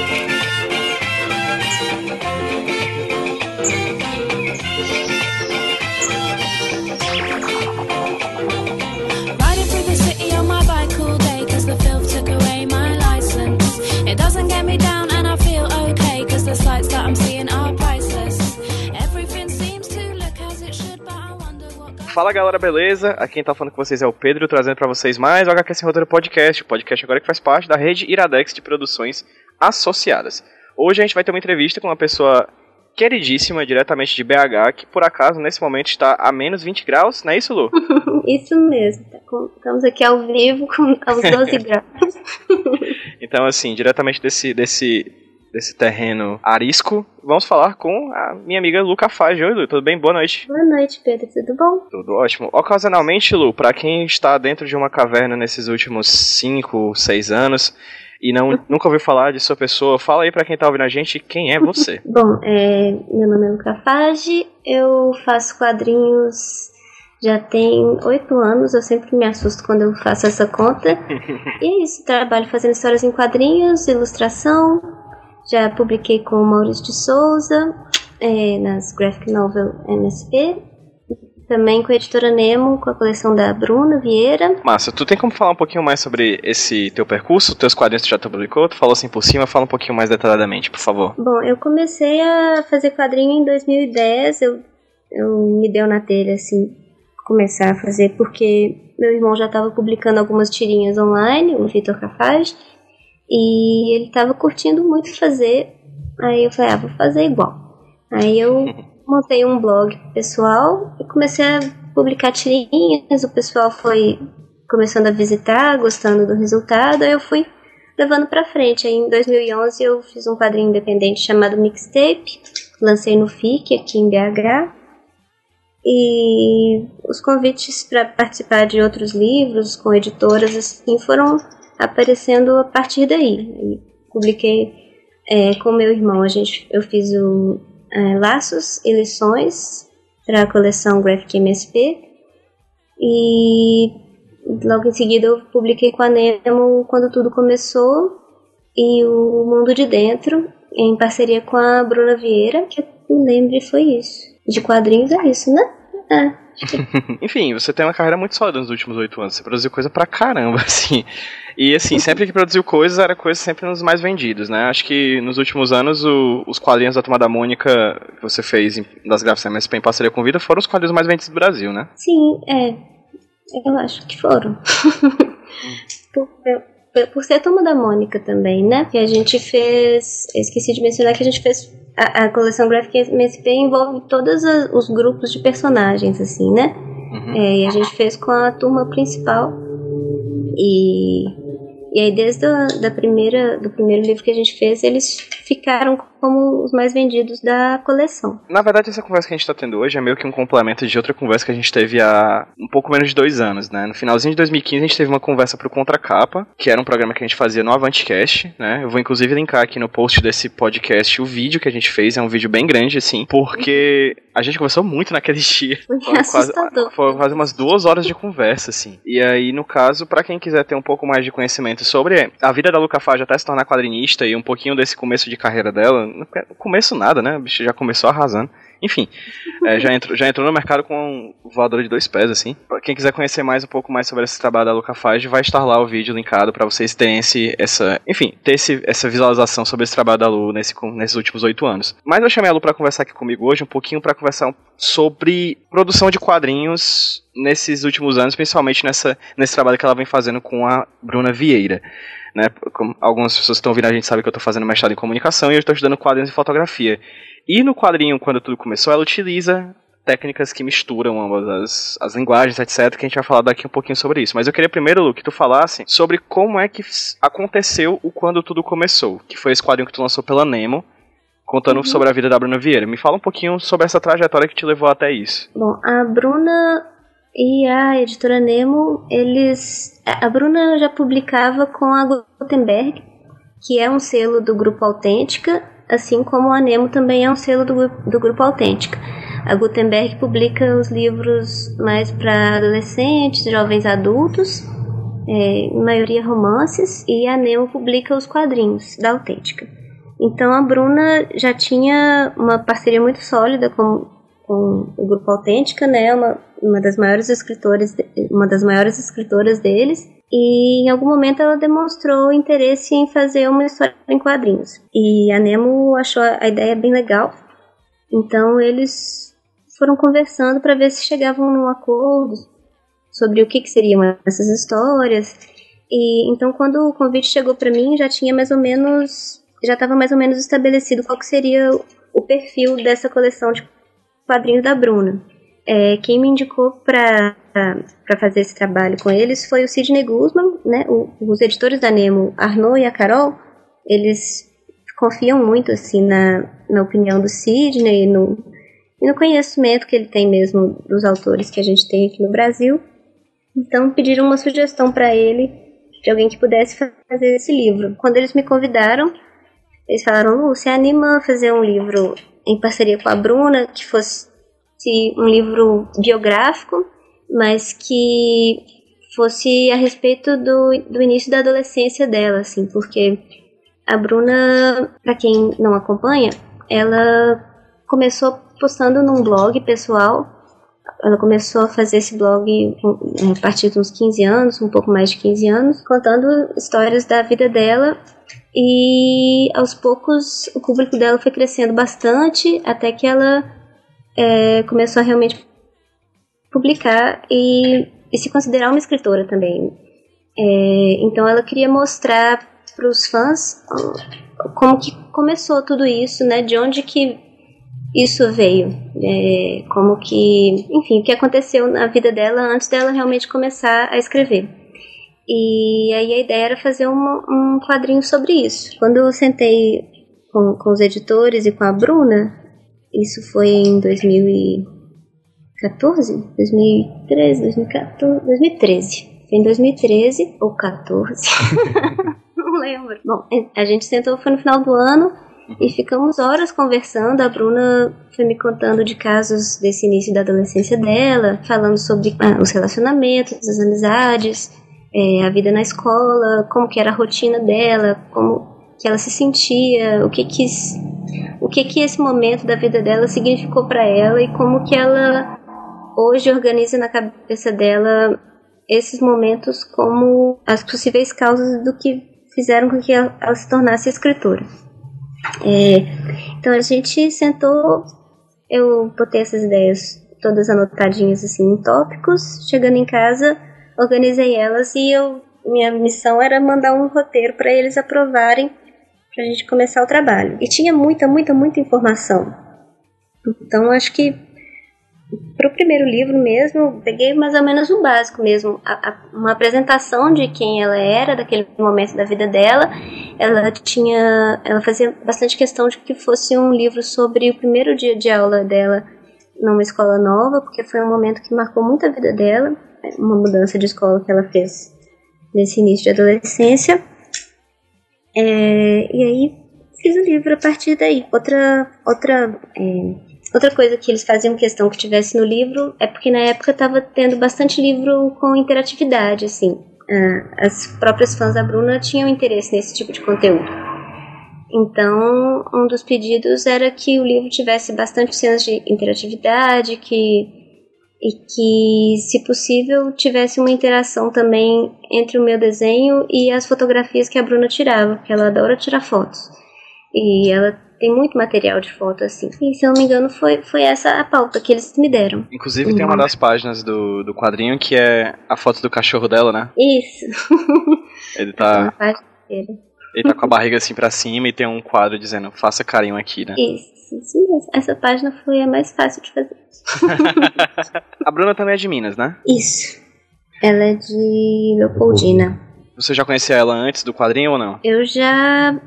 Thank you. Fala galera, beleza? Aqui quem tá falando com vocês é o Pedro, trazendo pra vocês mais o HQ Sem Roteiro Podcast, o podcast agora que faz parte da rede Iradex de produções associadas. Hoje a gente vai ter uma entrevista com uma pessoa queridíssima, diretamente de BH, que por acaso nesse momento está a menos 20 graus, não é isso, Lu? Isso mesmo. tá Estamos aqui ao vivo com aos 12 graus. Então, assim, diretamente desse, desse, desse terreno arisco, vamos falar com a minha amiga Lu Cafage. Oi, Lu, tudo bem? Boa noite. Boa noite, Pedro. Tudo bom? Tudo ótimo. Ocasionalmente, Lu, pra quem está dentro de uma caverna nesses últimos 5, 6 anos e não, nunca ouviu falar de sua pessoa, fala aí pra quem tá ouvindo a gente quem é você. Bom, é, meu nome é Luca Fage, eu faço quadrinhos já tem oito anos, eu sempre me assusto quando eu faço essa conta. e é isso, trabalho fazendo histórias em quadrinhos, ilustração, já publiquei com o Maurício de Souza, é, nas Graphic Novel MSP, também com a editora Nemo, com a coleção da Bruna Vieira. Massa, tu tem como falar um pouquinho mais sobre esse teu percurso? Teus quadrinhos tu já publicou? Tu falou assim por cima, fala um pouquinho mais detalhadamente, por favor. Bom, eu comecei a fazer quadrinho em 2010, eu, eu me deu na telha, assim, começar a fazer, porque meu irmão já estava publicando algumas tirinhas online, o Vitor Cafage, e ele estava curtindo muito fazer, aí eu falei, ah, vou fazer igual. Aí eu montei um blog pessoal e comecei a publicar tirinhas, o pessoal foi começando a visitar, gostando do resultado, aí eu fui levando pra frente. Aí em 2011 eu fiz um quadrinho independente chamado Mixtape, lancei no FIC aqui em BH. E os convites para participar de outros livros com editoras assim foram aparecendo a partir daí. Publiquei é, com meu irmão, a gente, eu fiz o é, Laços e Lições para a coleção Graphic MSP e logo em seguida eu publiquei com a Nemo quando tudo começou e o Mundo de Dentro em parceria com a Bruna Vieira, que eu lembre foi isso. De quadrinhos é isso, né? É. Enfim, você tem uma carreira muito sólida nos últimos oito anos. Você produziu coisa pra caramba, assim. E assim, sempre que produziu coisas, era coisa sempre nos mais vendidos, né? Acho que nos últimos anos, o- os quadrinhos da Tomada Mônica que você fez em- das gráficas MSP em parceria com Vida foram os quadrinhos mais vendidos do Brasil, né? Sim, é. Eu acho que foram. por, por- por ser a turma da Mônica também, né? Que a gente fez. eu Esqueci de mencionar que a gente fez. A, a coleção gráfica MSP envolve todos os grupos de personagens, assim, né? Uhum. É, e a gente fez com a turma principal. E, e aí, desde a, da primeira, do primeiro livro que a gente fez, eles ficaram como os mais vendidos da coleção. Na verdade, essa conversa que a gente tá tendo hoje é meio que um complemento de outra conversa que a gente teve há um pouco menos de dois anos, né? No finalzinho de 2015, a gente teve uma conversa pro Contracapa, que era um programa que a gente fazia no Avantcast, né? Eu vou inclusive linkar aqui no post desse podcast o vídeo que a gente fez, é um vídeo bem grande, assim, porque a gente conversou muito naquele dia. Foi quase, foram quase umas duas horas de conversa, assim. E aí, no caso, pra quem quiser ter um pouco mais de conhecimento sobre a vida da Luca Fage até se tornar quadrinista e um pouquinho desse começo de carreira dela, no começo nada, né? O bicho já começou arrasando. Enfim, é, já, entrou, já entrou no mercado com um voador de dois pés, assim. Pra quem quiser conhecer mais um pouco mais sobre esse trabalho da Luca Fage, vai estar lá o vídeo linkado pra vocês terem esse, essa, enfim, ter esse, essa visualização sobre esse trabalho da Lu nesse, nesses últimos oito anos. Mas eu chamei a Lu pra conversar aqui comigo hoje, um pouquinho pra conversar sobre produção de quadrinhos nesses últimos anos, principalmente nessa, nesse trabalho que ela vem fazendo com a Bruna Vieira. Né? Como algumas pessoas que estão ouvindo a gente sabem que eu estou fazendo mestrado em comunicação e eu estou estudando quadrinhos e fotografia. E no quadrinho, quando tudo começou, ela utiliza técnicas que misturam ambas as, as linguagens, etc, que a gente vai falar daqui um pouquinho sobre isso. Mas eu queria primeiro, Lu, que tu falasse sobre como é que aconteceu o Quando Tudo Começou, que foi esse quadrinho que tu lançou pela Nemo, contando sobre a vida da Bruna Vieira. Me fala um pouquinho sobre essa trajetória que te levou até isso. Bom, a Bruna e a editora Nemo, eles. A Bruna já publicava com a Gutenberg, que é um selo do Grupo Autêntica, assim como a Nemo também é um selo do, do Grupo Autêntica. A Gutenberg publica os livros mais para adolescentes, jovens adultos, é, maioria romances, e a Nemo publica os quadrinhos da Autêntica. Então a Bruna já tinha uma parceria muito sólida com, com o grupo Autêntica, né? Uma, uma das maiores escritoras, uma das maiores escritoras deles. E em algum momento ela demonstrou interesse em fazer uma história em quadrinhos. E a Nemo achou a ideia bem legal. Então eles foram conversando para ver se chegavam num acordo sobre o que, que seriam essas histórias. E então quando o convite chegou para mim, já tinha mais ou menos já estava mais ou menos estabelecido qual que seria o perfil dessa coleção de quadrinhos da Bruna. É, quem me indicou para fazer esse trabalho com eles foi o Sidney Guzman, né? O, os editores da Nemo, Arnaud e a Carol, eles confiam muito assim na, na opinião do Sidney e no, e no conhecimento que ele tem mesmo dos autores que a gente tem aqui no Brasil. Então pediram uma sugestão para ele de alguém que pudesse fazer esse livro. Quando eles me convidaram, eles falaram, você anima a fazer um livro em parceria com a Bruna, que fosse um livro biográfico, mas que fosse a respeito do, do início da adolescência dela, assim, porque a Bruna, para quem não acompanha, ela começou postando num blog pessoal. Ela começou a fazer esse blog é, a partir de uns 15 anos, um pouco mais de 15 anos, contando histórias da vida dela e aos poucos o público dela foi crescendo bastante até que ela é, começou a realmente publicar e, e, se considerar uma escritora também. É, então ela queria mostrar para os fãs como que começou tudo isso, né? De onde que isso veio, é, como que, enfim, o que aconteceu na vida dela antes dela realmente começar a escrever. E aí a ideia era fazer um quadrinho sobre isso. Quando eu sentei com, com os editores e com a Bruna, isso foi em 2014? 2013, 2014, 2013. Foi em 2013 ou 14. Não lembro. Bom, a gente sentou, foi no final do ano e ficamos horas conversando. A Bruna foi me contando de casos desse início da adolescência dela, falando sobre ah, os relacionamentos, as amizades, é, a vida na escola, como que era a rotina dela, como que ela se sentia, o que que o que que esse momento da vida dela significou para ela e como que ela hoje organiza na cabeça dela esses momentos como as possíveis causas do que fizeram com que ela, ela se tornasse escritora. É, então a gente sentou, eu botei essas ideias todas anotadinhas assim em tópicos, chegando em casa organizei elas e eu minha missão era mandar um roteiro para eles aprovarem para a gente começar o trabalho. E tinha muita, muita, muita informação. Então acho que para o primeiro livro mesmo, peguei mais ou menos o básico mesmo, a, a, uma apresentação de quem ela era, daquele momento da vida dela. Ela tinha, ela fazia bastante questão de que fosse um livro sobre o primeiro dia de aula dela numa escola nova, porque foi um momento que marcou muito a vida dela uma mudança de escola que ela fez nesse início de adolescência. É, e aí fiz o livro a partir daí. Outra, outra, é, outra coisa que eles faziam questão que tivesse no livro é porque na época estava tendo bastante livro com interatividade, assim. as próprias fãs da Bruna tinham interesse nesse tipo de conteúdo. Então, um dos pedidos era que o livro tivesse bastante cenas de interatividade, que e que, se possível, tivesse uma interação também entre o meu desenho e as fotografias que a Bruna tirava, porque ela adora tirar fotos. E ela tem muito material de foto, assim. E, se eu não me engano, foi, foi essa a pauta que eles me deram. Inclusive, tem uma uhum. das páginas do, do quadrinho que é a foto do cachorro dela, né? Isso. Ele tá... Ele tá com a barriga assim pra cima e tem um quadro dizendo, faça carinho aqui, né? Isso. Sim, essa página foi a mais fácil de fazer. a Bruna também é de Minas, né? Isso. Ela é de Leopoldina. Você já conhecia ela antes do quadrinho ou não? Eu já.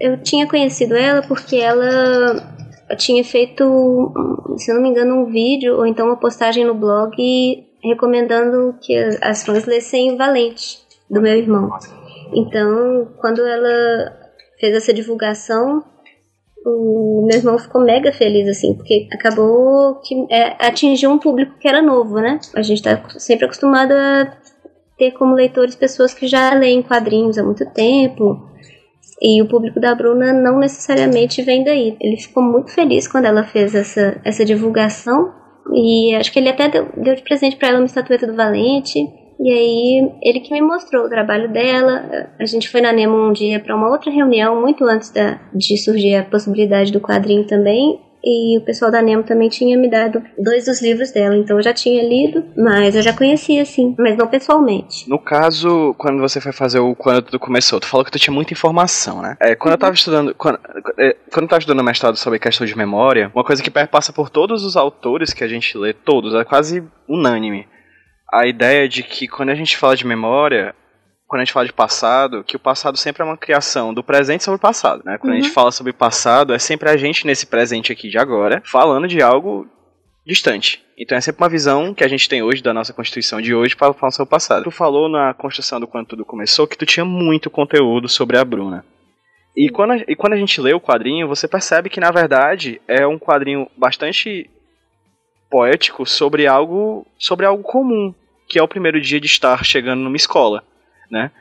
Eu tinha conhecido ela porque ela tinha feito, se eu não me engano, um vídeo ou então uma postagem no blog recomendando que as fãs lessem Valente, do meu irmão. Então, quando ela fez essa divulgação, o meu irmão ficou mega feliz, assim, porque acabou que é, atingiu um público que era novo, né? A gente tá sempre acostumado a ter como leitores pessoas que já leem quadrinhos há muito tempo. E o público da Bruna não necessariamente vem daí. Ele ficou muito feliz quando ela fez essa, essa divulgação. E acho que ele até deu, deu de presente para ela uma estatueta do Valente. E aí, ele que me mostrou o trabalho dela. A gente foi na Nemo um dia para uma outra reunião, muito antes da, de surgir a possibilidade do quadrinho também. E o pessoal da Nemo também tinha me dado dois dos livros dela, então eu já tinha lido, mas eu já conhecia, sim, mas não pessoalmente. No caso, quando você foi fazer o Quando Tudo Começou, tu falou que tu tinha muita informação, né? É, quando uhum. eu tava estudando, quando, é, quando eu tava estudando mestrado sobre questão de memória, uma coisa que perpassa por todos os autores que a gente lê, todos, é quase unânime a ideia de que quando a gente fala de memória, quando a gente fala de passado, que o passado sempre é uma criação do presente sobre o passado, né? Quando uhum. a gente uhum. fala sobre passado, é sempre a gente nesse presente aqui de agora, falando de algo distante. Então é sempre uma visão que a gente tem hoje da nossa Constituição de hoje para falar sobre o passado. Tu falou na construção do quando tudo começou que tu tinha muito conteúdo sobre a Bruna. E quando, a, e quando a gente lê o quadrinho, você percebe que na verdade é um quadrinho bastante poético sobre algo sobre algo comum, que é o primeiro dia de estar chegando numa escola, né?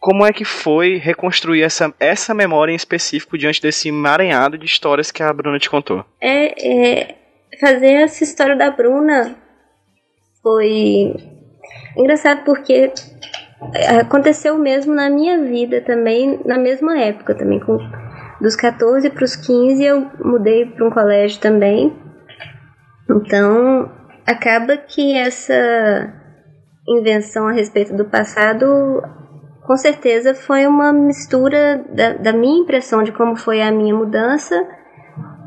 Como é que foi reconstruir essa, essa memória em específico diante desse emaranhado de histórias que a Bruna te contou? É, é fazer essa história da Bruna foi engraçado porque aconteceu mesmo na minha vida também, na mesma época também, com dos 14 para os 15 eu mudei para um colégio também. Então, acaba que essa invenção a respeito do passado, com certeza foi uma mistura da, da minha impressão de como foi a minha mudança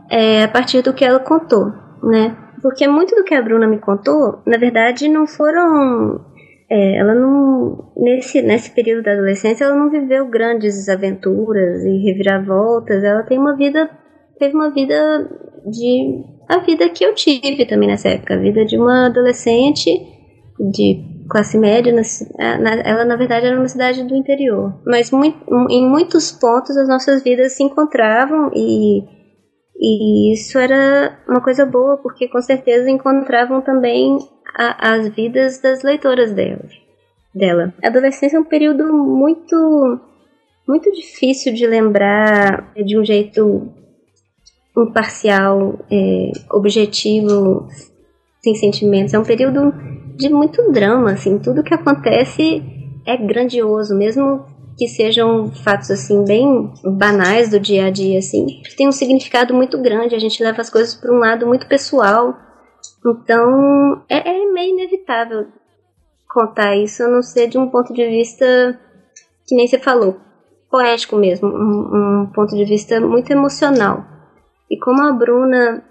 é, a partir do que ela contou, né? Porque muito do que a Bruna me contou, na verdade, não foram. É, ela não. Nesse, nesse período da adolescência, ela não viveu grandes aventuras e reviravoltas. Ela tem uma vida. Teve uma vida de. A vida que eu tive também nessa época. A vida de uma adolescente de classe média, ela na verdade era uma cidade do interior. Mas muito, em muitos pontos as nossas vidas se encontravam e, e isso era uma coisa boa, porque com certeza encontravam também a, as vidas das leitoras dela. dela. A adolescência é um período muito, muito difícil de lembrar de um jeito imparcial, é, objetivo, sem sentimentos. É um período de muito drama, assim, tudo que acontece é grandioso, mesmo que sejam fatos assim bem banais do dia a dia assim, tem um significado muito grande, a gente leva as coisas para um lado muito pessoal. Então, é, é meio inevitável contar isso, a não ser de um ponto de vista que nem você falou, poético mesmo, um, um ponto de vista muito emocional. E como a Bruna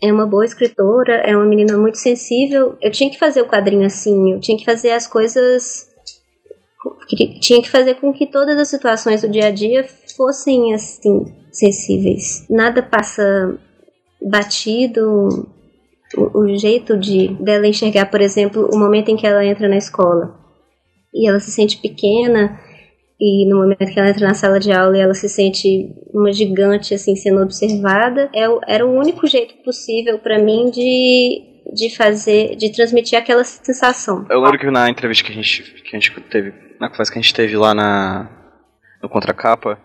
é uma boa escritora, é uma menina muito sensível. Eu tinha que fazer o quadrinho assim, eu tinha que fazer as coisas. Tinha que fazer com que todas as situações do dia a dia fossem assim, sensíveis. Nada passa batido. O, o jeito de dela enxergar, por exemplo, o momento em que ela entra na escola e ela se sente pequena e no momento que ela entra na sala de aula e ela se sente uma gigante assim sendo observada, é, era o único jeito possível para mim de de fazer, de transmitir aquela sensação. Eu lembro que na entrevista que a gente que a gente teve, na conversa que a gente teve lá na no contracapa,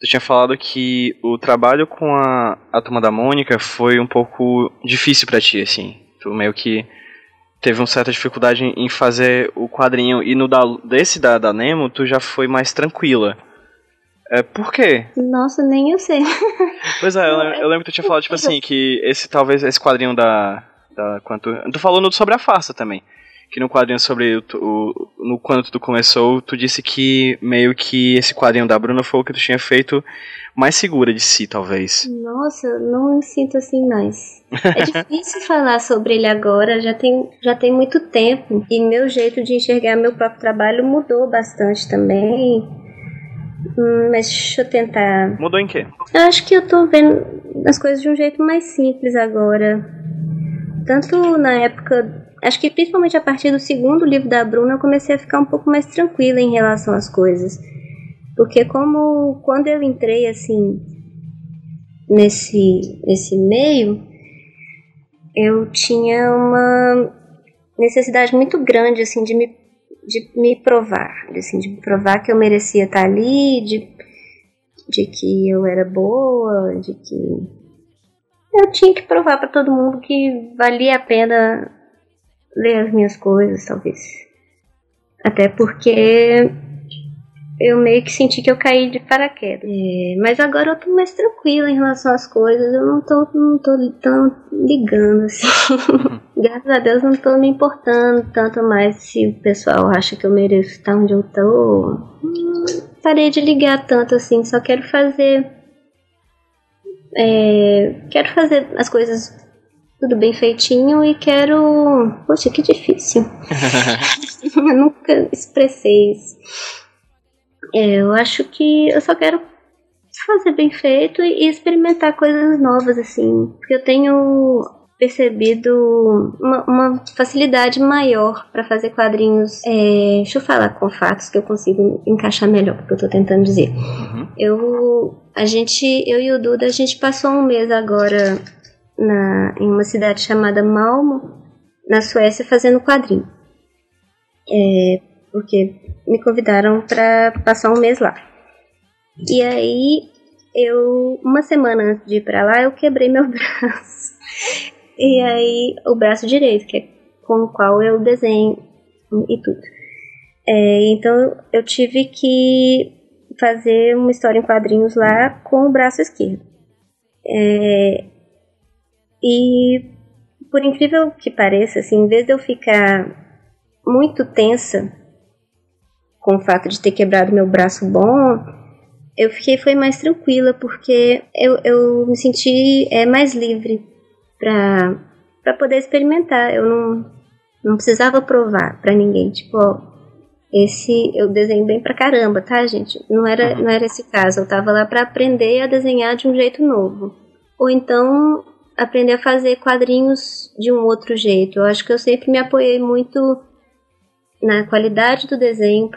tu tinha falado que o trabalho com a, a turma da Mônica foi um pouco difícil para ti assim. Tu meio que teve uma certa dificuldade em fazer o quadrinho e no da, desse da, da Nemo tu já foi mais tranquila. É, por quê? Nossa, nem eu sei. Pois é, eu, eu lembro que tu tinha falado, tipo assim, que esse talvez esse quadrinho da. da quanto, tu falou sobre a farsa também. Que no quadrinho sobre o, o. No quando tudo começou, tu disse que meio que esse quadrinho da Bruna foi o que tu tinha feito mais segura de si, talvez. Nossa, não me sinto assim mais. É difícil falar sobre ele agora, já tem, já tem muito tempo. E meu jeito de enxergar meu próprio trabalho mudou bastante também. Hum, mas deixa eu tentar. Mudou em quê? Eu acho que eu tô vendo as coisas de um jeito mais simples agora. Tanto na época. Acho que principalmente a partir do segundo livro da Bruna eu comecei a ficar um pouco mais tranquila em relação às coisas. Porque como quando eu entrei assim nesse, nesse meio, eu tinha uma necessidade muito grande assim de me, de me provar, assim, de me provar que eu merecia estar ali, de, de que eu era boa, de que eu tinha que provar para todo mundo que valia a pena ler as minhas coisas, talvez. Até porque eu meio que senti que eu caí de paraquedas. É, mas agora eu tô mais tranquila em relação às coisas. Eu não tô, não tô tão ligando, assim. Graças a Deus não tô me importando tanto mais se o pessoal acha que eu mereço estar onde eu tô. Hum, parei de ligar tanto assim, só quero fazer. É, quero fazer as coisas tudo bem feitinho e quero. Poxa, que difícil. eu nunca expressei isso. É, eu acho que eu só quero fazer bem feito e experimentar coisas novas, assim. Porque eu tenho percebido uma, uma facilidade maior para fazer quadrinhos. É, deixa eu falar com fatos que eu consigo encaixar melhor, o que eu tô tentando dizer. Uhum. Eu, a gente, eu e o Duda, a gente passou um mês agora na, em uma cidade chamada Malmo, na Suécia, fazendo quadrinho. É, porque me convidaram para passar um mês lá. E aí, eu, uma semana antes de ir para lá, eu quebrei meu braço. E aí, o braço direito, que é com o qual eu desenho e tudo. É, então, eu tive que fazer uma história em quadrinhos lá com o braço esquerdo. É, e, por incrível que pareça, assim, em vez de eu ficar muito tensa com o fato de ter quebrado meu braço bom, eu fiquei foi mais tranquila porque eu, eu me senti é, mais livre para para poder experimentar. Eu não não precisava provar para ninguém, tipo, ó, esse eu desenho bem pra caramba, tá, gente? Não era não era esse caso. Eu tava lá para aprender a desenhar de um jeito novo. Ou então aprender a fazer quadrinhos de um outro jeito. Eu acho que eu sempre me apoiei muito na qualidade do desenho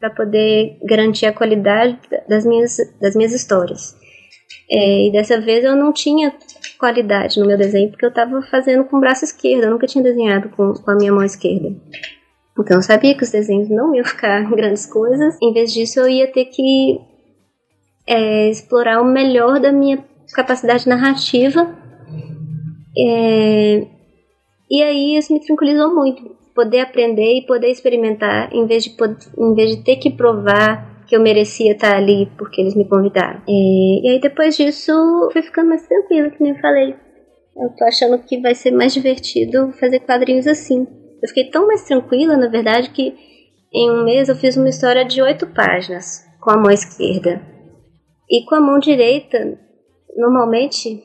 para poder garantir a qualidade das minhas, das minhas histórias. É, e dessa vez eu não tinha qualidade no meu desenho porque eu estava fazendo com o braço esquerdo, eu nunca tinha desenhado com, com a minha mão esquerda. Então eu sabia que os desenhos não iam ficar grandes coisas, em vez disso eu ia ter que é, explorar o melhor da minha capacidade narrativa. É, e aí isso me tranquilizou muito poder aprender e poder experimentar em vez de, em vez de ter que provar que eu merecia estar ali porque eles me convidaram. E, e aí depois disso fui ficando mais tranquila, que nem eu falei. Eu tô achando que vai ser mais divertido fazer quadrinhos assim. Eu fiquei tão mais tranquila, na verdade, que em um mês eu fiz uma história de oito páginas com a mão esquerda. E com a mão direita, normalmente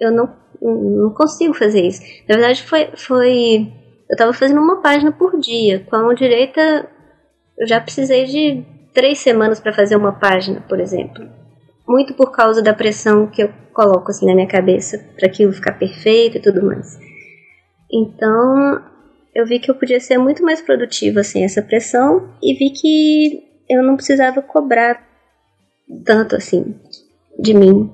eu não, não consigo fazer isso. Na verdade, foi, foi eu estava fazendo uma página por dia. Com a mão direita, eu já precisei de três semanas para fazer uma página, por exemplo. Muito por causa da pressão que eu coloco assim na minha cabeça para aquilo ficar perfeito e tudo mais. Então, eu vi que eu podia ser muito mais produtiva sem essa pressão e vi que eu não precisava cobrar tanto assim de mim.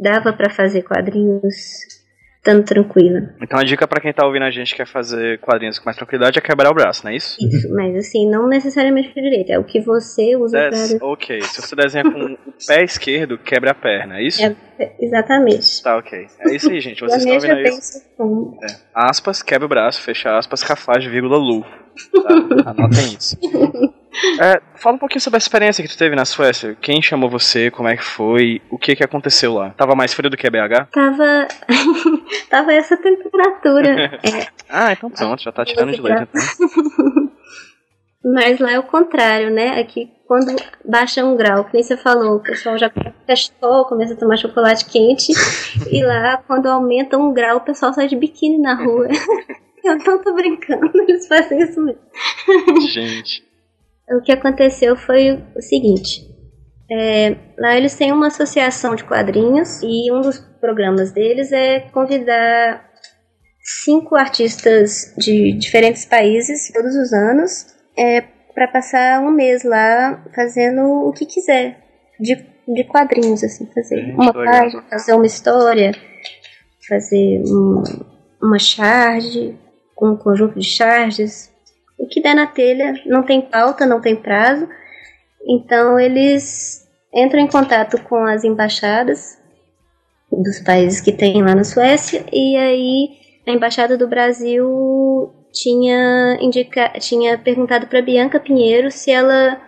Dava para fazer quadrinhos estando tranquila. Então a dica para quem tá ouvindo a gente quer fazer quadrinhos com mais tranquilidade é quebrar o braço, não é isso? Isso, mas assim, não necessariamente com direito, é o que você usa Des, pra... Ok, se você desenha com o pé esquerdo, quebra a perna, é isso? É, exatamente. Tá, ok. É isso aí, gente, vocês estão ouvindo isso. É. Aspas, quebra o braço, fecha aspas, cafage, vírgula, lu. Tá? Anotem isso. É, fala um pouquinho sobre a experiência que tu teve na Suécia. Quem chamou você? Como é que foi? O que que aconteceu lá? Tava mais frio do que BH? Tava. Tava essa temperatura. é. Ah, então pronto, já tá tirando de leite então. Mas lá é o contrário, né? Aqui quando baixa um grau, que nem você falou, o pessoal já testou, começa a tomar chocolate quente. e lá, quando aumenta um grau, o pessoal sai de biquíni na rua. Eu não tô brincando, eles fazem isso mesmo. Gente o que aconteceu foi o seguinte. É, lá eles têm uma associação de quadrinhos e um dos programas deles é convidar cinco artistas de diferentes países todos os anos é, para passar um mês lá fazendo o que quiser de, de quadrinhos assim fazer uma página fazer uma história fazer um, uma charge um conjunto de charges o que der na telha, não tem pauta, não tem prazo. Então eles entram em contato com as embaixadas dos países que tem lá na Suécia. E aí a embaixada do Brasil tinha indica, tinha perguntado para Bianca Pinheiro se ela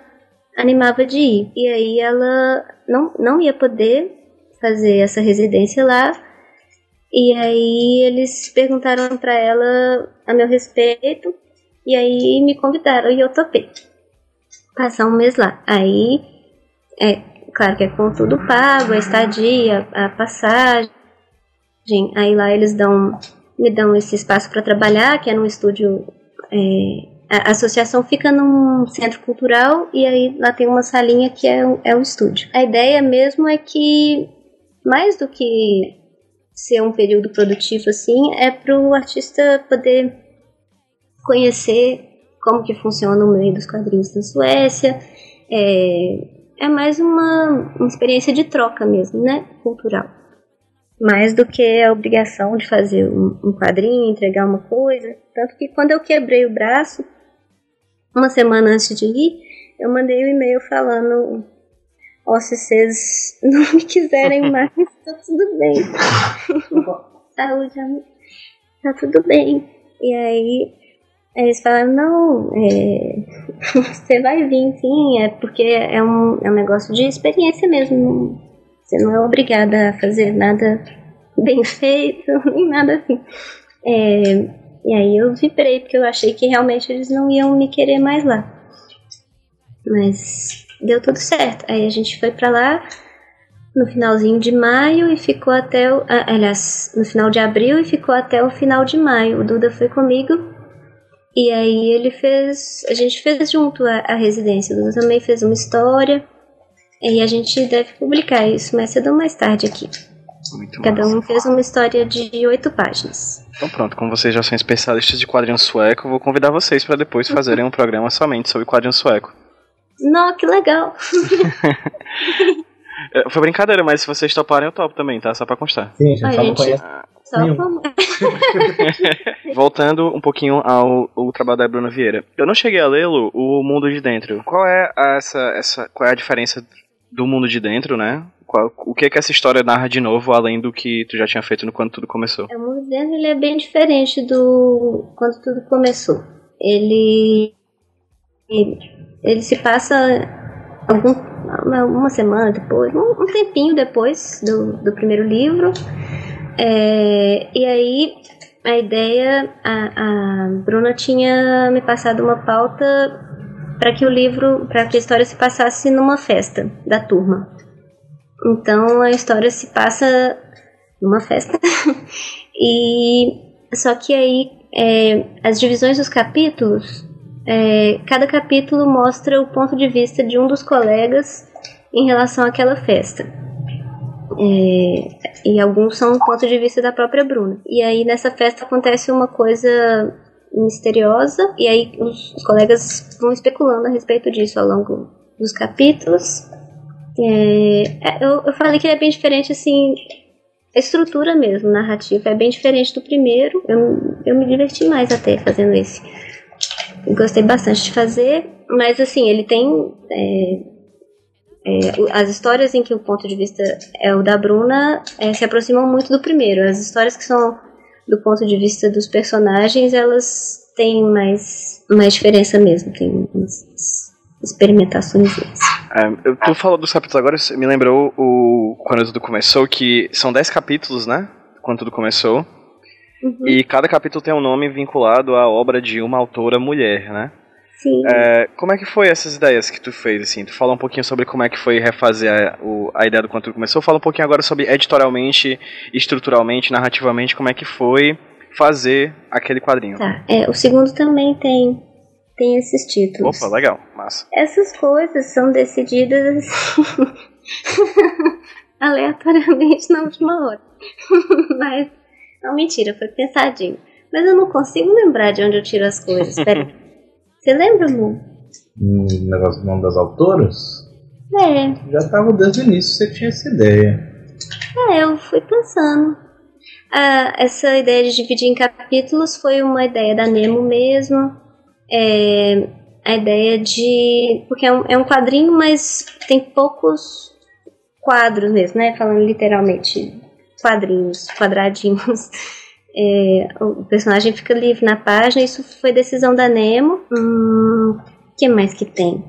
animava de ir. E aí ela não, não ia poder fazer essa residência lá. E aí eles perguntaram para ela a meu respeito e aí me convidaram e eu topei passar um mês lá aí é claro que é com tudo pago, a estadia, a passagem. Aí lá eles dão, me dão esse espaço para trabalhar, que é num estúdio. É, a associação fica num centro cultural e aí lá tem uma salinha que é, é um estúdio. A ideia mesmo é que, mais do que ser um período produtivo assim, é para o artista poder conhecer como que funciona o meio dos quadrinhos na Suécia, é, é mais uma, uma experiência de troca mesmo, né? Cultural. Mais do que a obrigação de fazer um, um quadrinho, entregar uma coisa. Tanto que quando eu quebrei o braço, uma semana antes de ir, eu mandei um e-mail falando: Ó, oh, se vocês não me quiserem mais, tá tudo bem. Saúde, tá tudo bem. E aí eles falaram, não, é, você vai vir sim, é porque é um, é um negócio de experiência mesmo. Você não é obrigada a fazer nada bem feito, nem nada assim. É, e aí eu vibrei, porque eu achei que realmente eles não iam me querer mais lá. Mas deu tudo certo. Aí a gente foi pra lá no finalzinho de maio e ficou até o. Aliás, no final de abril e ficou até o final de maio. O Duda foi comigo e aí ele fez. A gente fez junto a, a residência. O também fez uma história. E a gente deve publicar isso mais cedo ou mais tarde aqui. Muito Cada massa. um fez uma história de oito páginas. Então pronto, como vocês já são especialistas de quadrinho sueco, vou convidar vocês para depois fazerem um programa somente sobre quadrinho sueco. Não, que legal! É, foi brincadeira, mas se vocês toparem, eu topo também, tá? Só pra constar. Sim, a gente só não conhece. Voltando um pouquinho ao, ao, trabalho da Bruna Vieira. Eu não cheguei a lê-lo, O Mundo de Dentro. Qual é essa, essa, qual é a diferença do Mundo de Dentro, né? Qual, o que é que essa história narra de novo, além do que tu já tinha feito no Quando Tudo Começou? O Mundo de Dentro ele é bem diferente do Quando Tudo Começou. Ele, ele, ele se passa algum, uma semana depois, um, um tempinho depois do, do primeiro livro. É, e aí a ideia, a, a Bruna tinha me passado uma pauta para que o livro, para que a história se passasse numa festa da turma. Então a história se passa numa festa. e só que aí é, as divisões dos capítulos, é, cada capítulo mostra o ponto de vista de um dos colegas em relação àquela festa. É, e alguns são do ponto de vista da própria Bruna. E aí nessa festa acontece uma coisa misteriosa, e aí os, os colegas vão especulando a respeito disso ao longo dos capítulos. É, é, eu, eu falei que ele é bem diferente, assim, a estrutura mesmo, narrativa, é bem diferente do primeiro. Eu, eu me diverti mais até fazendo esse. Gostei bastante de fazer, mas assim, ele tem é, é, as histórias em que o ponto de vista é o da Bruna é, se aproximam muito do primeiro. As histórias que são do ponto de vista dos personagens, elas têm mais, mais diferença mesmo, tem experimentações. É, tu falou dos capítulos agora, me lembrou o quando tudo começou, que são 10 capítulos, né? Quando tudo começou. Uhum. E cada capítulo tem um nome vinculado à obra de uma autora mulher, né? Sim. É, como é que foi essas ideias que tu fez, assim? Tu fala um pouquinho sobre como é que foi refazer a, o, a ideia do quanto tu começou. Fala um pouquinho agora sobre editorialmente, estruturalmente, narrativamente, como é que foi fazer aquele quadrinho. Tá, é, o segundo também tem, tem esses títulos. Opa, legal, massa. Essas coisas são decididas aleatoriamente na última hora. Mas, não, mentira, foi pensadinho. Mas eu não consigo lembrar de onde eu tiro as coisas. Peraí. Você lembra, Lu? Negócio do nome das autoras? É. Já tava desde o início, você tinha essa ideia. É, eu fui pensando. Ah, essa ideia de dividir em capítulos foi uma ideia da Nemo mesmo. É, a ideia de. Porque é um, é um quadrinho, mas tem poucos quadros mesmo, né? Falando literalmente quadrinhos, quadradinhos. É, o personagem fica livre na página, isso foi decisão da Nemo. Hum, que mais que tem?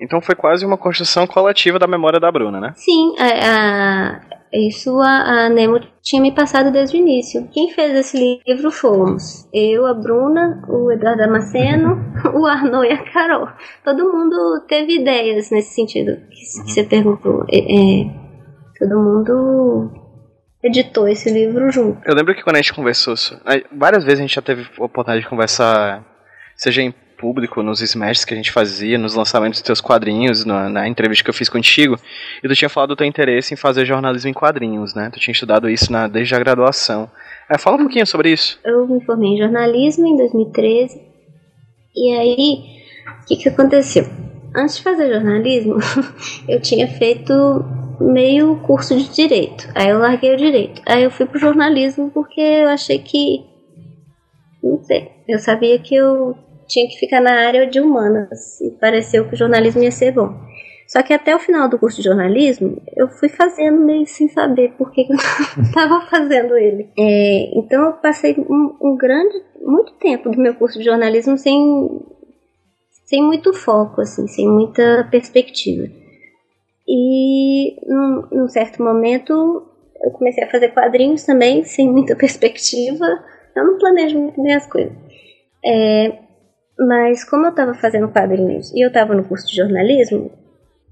Então foi quase uma construção coletiva da memória da Bruna, né? Sim, a, a, isso a, a, Nemo tinha me passado desde o início. Quem fez esse livro fomos eu, a Bruna, o Eduardo Damasceno, o Arnaud e a Carol. Todo mundo teve ideias nesse sentido que, que você perguntou. É, é, todo mundo editou esse livro junto. Eu lembro que quando a gente conversou, várias vezes a gente já teve a oportunidade de conversar, seja em público, nos smashes que a gente fazia, nos lançamentos dos teus quadrinhos, na, na, entrevista que eu fiz contigo, e tu tinha falado do teu interesse em fazer jornalismo em quadrinhos, né? Tu tinha estudado isso na, desde a graduação. É, fala um pouquinho sobre isso. Eu me formei em jornalismo em 2013, e aí, o que, que aconteceu? Antes de fazer jornalismo, eu tinha feito meio curso de direito. Aí eu larguei o direito. Aí eu fui pro jornalismo porque eu achei que. Não sei. Eu sabia que eu tinha que ficar na área de humanas. E pareceu que o jornalismo ia ser bom. Só que até o final do curso de jornalismo, eu fui fazendo meio sem saber por que eu estava fazendo ele. É, então eu passei um, um, grande, muito tempo do meu curso de jornalismo sem, sem muito foco, assim, sem muita perspectiva. E num, num certo momento eu comecei a fazer quadrinhos também, sem muita perspectiva. Eu não planejo muito bem as coisas. É, mas como eu estava fazendo quadrinhos e eu estava no curso de jornalismo,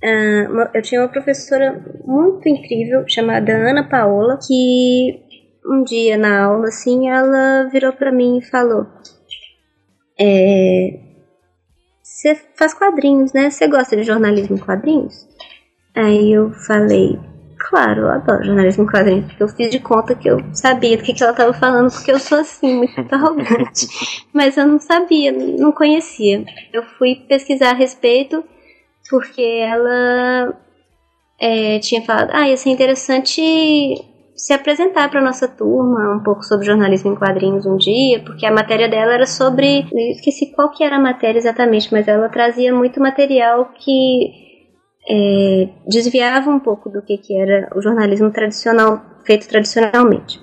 uh, eu tinha uma professora muito incrível chamada Ana Paola, que um dia na aula, assim, ela virou para mim e falou: é, Você faz quadrinhos, né? Você gosta de jornalismo em quadrinhos? Aí eu falei, claro, eu adoro jornalismo em quadrinhos, porque eu fiz de conta que eu sabia do que, que ela estava falando, porque eu sou assim, muito arrogante. Mas eu não sabia, não conhecia. Eu fui pesquisar a respeito, porque ela é, tinha falado, ah, ia ser interessante se apresentar para nossa turma um pouco sobre jornalismo em quadrinhos um dia, porque a matéria dela era sobre, eu esqueci qual que era a matéria exatamente, mas ela trazia muito material que é, desviava um pouco do que, que era o jornalismo tradicional, feito tradicionalmente.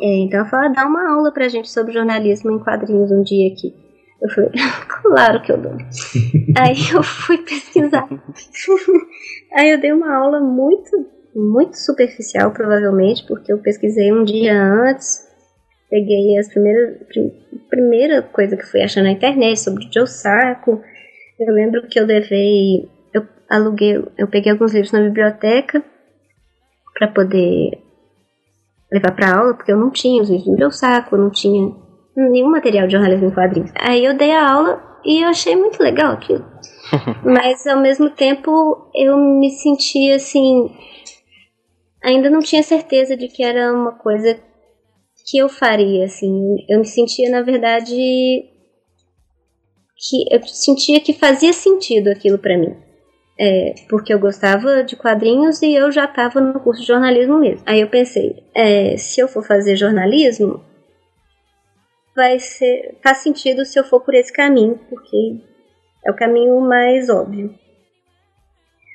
É, então ela falou, dá uma aula pra gente sobre jornalismo em quadrinhos um dia aqui. Eu falei, claro que eu dou. Aí eu fui pesquisar. Aí eu dei uma aula muito, muito superficial, provavelmente, porque eu pesquisei um dia antes, peguei as primeiras, prim, primeira coisa que fui achando na internet sobre Joe Sacco. Eu lembro que eu levei aluguei, eu peguei alguns livros na biblioteca para poder levar para aula, porque eu não tinha os livros no meu saco, não tinha nenhum material de jornalismo em quadrinhos. Aí eu dei a aula e eu achei muito legal aquilo. Mas ao mesmo tempo eu me sentia assim, ainda não tinha certeza de que era uma coisa que eu faria, assim. Eu me sentia, na verdade, que eu sentia que fazia sentido aquilo para mim. É, porque eu gostava de quadrinhos e eu já estava no curso de jornalismo mesmo. Aí eu pensei, é, se eu for fazer jornalismo, vai ser faz sentido se eu for por esse caminho, porque é o caminho mais óbvio.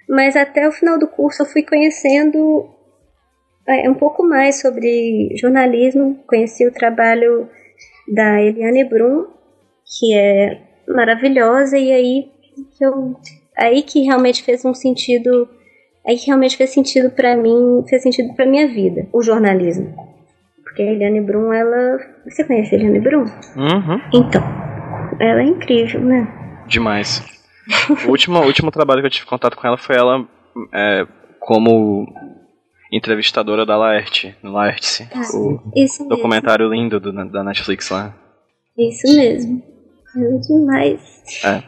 Mas até o final do curso eu fui conhecendo é, um pouco mais sobre jornalismo, conheci o trabalho da Eliane Brum, que é maravilhosa, e aí eu aí que realmente fez um sentido, aí que realmente fez sentido para mim, fez sentido para minha vida, o jornalismo. Porque a Eliane Brum, ela, você conhece a Eliane Brum? Uhum. Então, ela é incrível, né? Demais. o último, o último trabalho que eu tive contato com ela foi ela é, como entrevistadora da Laerte, no Laerte, ah, o documentário lindo do, da Netflix lá. Isso mesmo. É demais. É.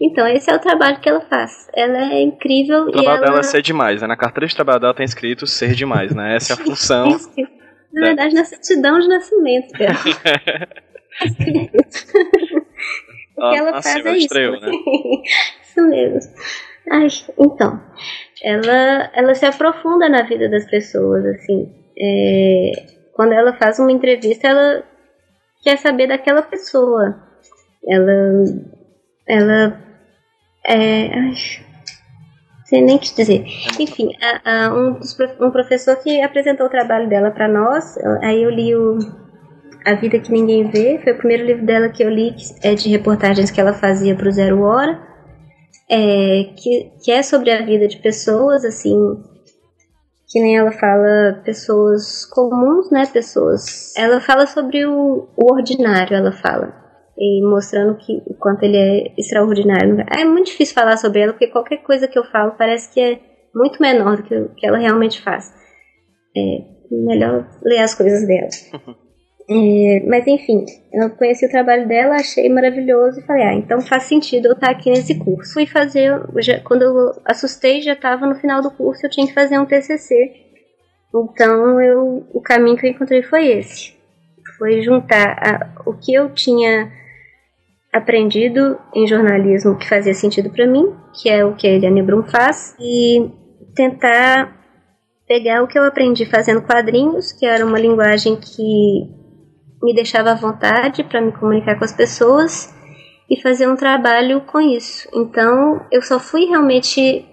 Então, esse é o trabalho que ela faz. Ela é incrível o trabalho ela... dela é ser demais, né? Na carteira de trabalho dela tem escrito ser demais, né? Essa é a função. Na é. verdade, na certidão de nascimento dela. o que ela Nossa, faz é isso. Estreou, né? isso mesmo. Ai, então, ela, ela se aprofunda na vida das pessoas, assim. É, quando ela faz uma entrevista, ela quer saber daquela pessoa. Ela ela é. Sei nem que dizer. Enfim, a, a, um, um, professor que apresentou o trabalho dela para nós, aí eu li o A Vida Que Ninguém Vê, foi o primeiro livro dela que eu li, que é de reportagens que ela fazia para o Zero Hora, é, que, que é sobre a vida de pessoas, assim, que nem ela fala pessoas comuns, né, pessoas. Ela fala sobre o, o ordinário, ela fala e mostrando que o quanto ele é extraordinário. É muito difícil falar sobre ela, porque qualquer coisa que eu falo parece que é muito menor do que que ela realmente faz. É melhor ler as coisas dela. É, mas enfim, eu conheci o trabalho dela, achei maravilhoso e falei, ah, então faz sentido eu estar aqui nesse curso. Fui fazer, já, quando eu assustei, já estava no final do curso, eu tinha que fazer um TCC. Então eu, o caminho que eu encontrei foi esse. Foi juntar a, o que eu tinha aprendido em jornalismo que fazia sentido para mim, que é o que a Eliane Brum faz, e tentar pegar o que eu aprendi fazendo quadrinhos, que era uma linguagem que me deixava à vontade para me comunicar com as pessoas e fazer um trabalho com isso. Então, eu só fui realmente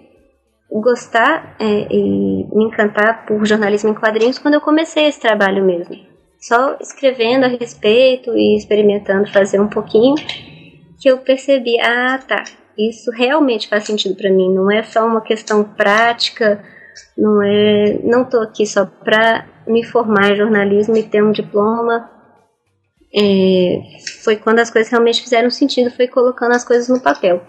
gostar é, e me encantar por jornalismo em quadrinhos quando eu comecei esse trabalho mesmo. Só escrevendo a respeito e experimentando fazer um pouquinho que eu percebi, ah, tá, isso realmente faz sentido para mim, não é só uma questão prática, não é, não tô aqui só para me formar em jornalismo e ter um diploma. É, foi quando as coisas realmente fizeram sentido, foi colocando as coisas no papel.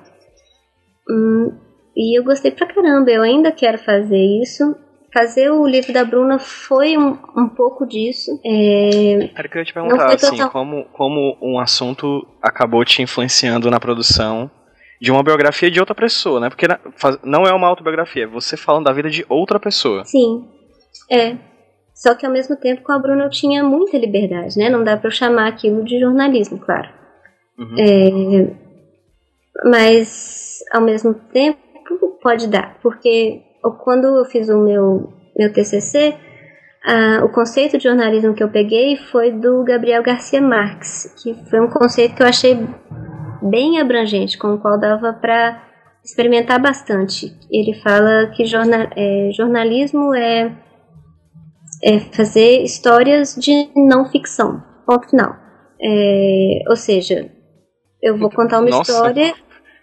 Hum, e eu gostei pra caramba, eu ainda quero fazer isso. Fazer o livro da Bruna foi um, um pouco disso. É... Era que eu ia te perguntar, assim, total... como, como um assunto acabou te influenciando na produção de uma biografia de outra pessoa, né? Porque não é uma autobiografia, é você falando da vida de outra pessoa. Sim, é. Só que ao mesmo tempo com a Bruna eu tinha muita liberdade, né? Não dá para eu chamar aquilo de jornalismo, claro. Uhum. É... Mas ao mesmo tempo pode dar, porque quando eu fiz o meu, meu TCC, o conceito de jornalismo que eu peguei foi do Gabriel Garcia Marques, que foi um conceito que eu achei bem abrangente, com o qual dava para experimentar bastante. Ele fala que jornal, é, jornalismo é, é fazer histórias de não ficção, ponto final. É, ou seja, eu vou contar uma Nossa. história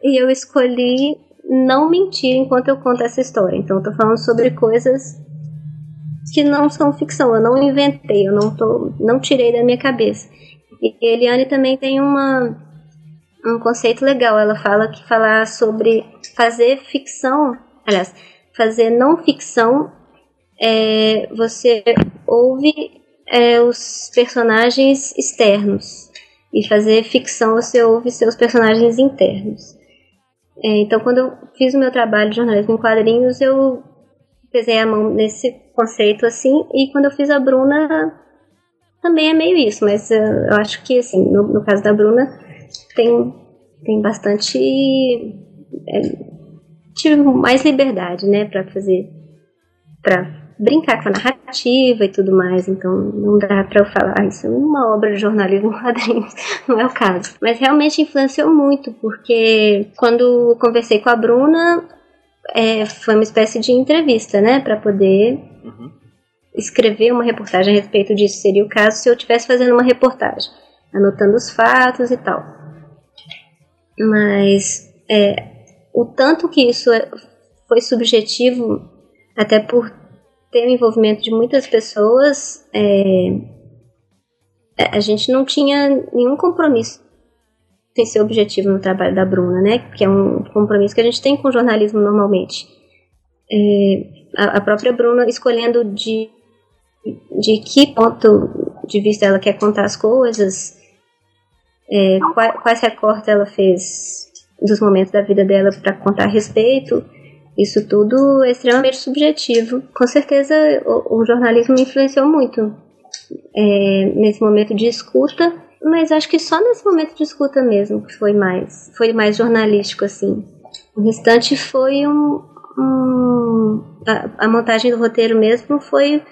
e eu escolhi não mentir enquanto eu conto essa história. Então eu tô falando sobre coisas que não são ficção, eu não inventei, eu não tô, não tirei da minha cabeça. E Eliane também tem uma um conceito legal, ela fala que falar sobre fazer ficção, aliás, fazer não ficção é, você ouve é, os personagens externos e fazer ficção você ouve seus personagens internos. É, então, quando eu fiz o meu trabalho de jornalismo em quadrinhos, eu pesei a mão nesse conceito assim, e quando eu fiz a Bruna, também é meio isso, mas eu, eu acho que, assim, no, no, caso da Bruna, tem, tem bastante. É, tive mais liberdade, né, para fazer. para brincar com a narrativa e tudo mais, então não dá para eu falar, ah, isso é uma obra de jornalismo em quadrinhos, não é o caso. Mas realmente influenciou muito, porque quando conversei com a Bruna, é, foi uma espécie de entrevista, né, para poder uhum. escrever uma reportagem a respeito disso. Seria o caso se eu estivesse fazendo uma reportagem, anotando os fatos e tal. Mas é, o tanto que isso é, foi subjetivo, até por ter o envolvimento de muitas pessoas, é, a gente não tinha nenhum compromisso em ser objetivo no trabalho da Bruna, né? Que é um compromisso que a gente tem com o jornalismo normalmente. É, a, a, própria Bruna escolhendo de, de que ponto de vista ela quer contar as coisas, é, quais, quais recortes ela fez dos momentos da vida dela para contar a respeito isso tudo é extremamente subjetivo. Com certeza, o, o jornalismo influenciou muito é, nesse momento de escuta, mas acho que só nesse momento de escuta mesmo que foi mais, foi mais jornalístico assim. O restante foi um, um a, a montagem do roteiro mesmo foi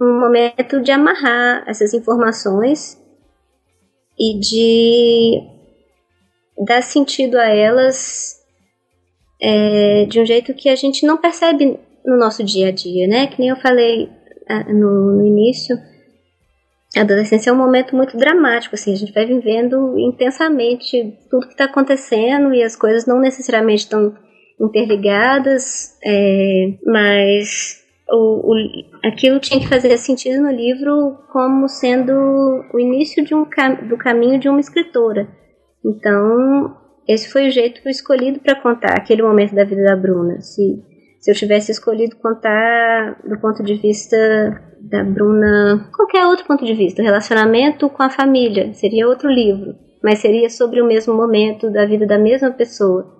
um momento de amarrar essas informações e de dar sentido a elas é, de um jeito que a gente não percebe no nosso dia a dia, né? Que nem eu falei ah, no, no início, a adolescência é um momento muito dramático, assim, a gente vai vivendo intensamente tudo que está acontecendo e as coisas não necessariamente estão interligadas, é, mas o, o, aquilo tinha que fazer sentido no livro como sendo o início de um, do caminho de uma escritora. Então, esse foi o jeito escolhido para contar aquele momento da vida da Bruna. Se, se eu tivesse escolhido contar do ponto de vista da Bruna, qualquer outro ponto de vista, relacionamento com a família, seria outro livro, mas seria sobre o mesmo momento da vida da mesma pessoa.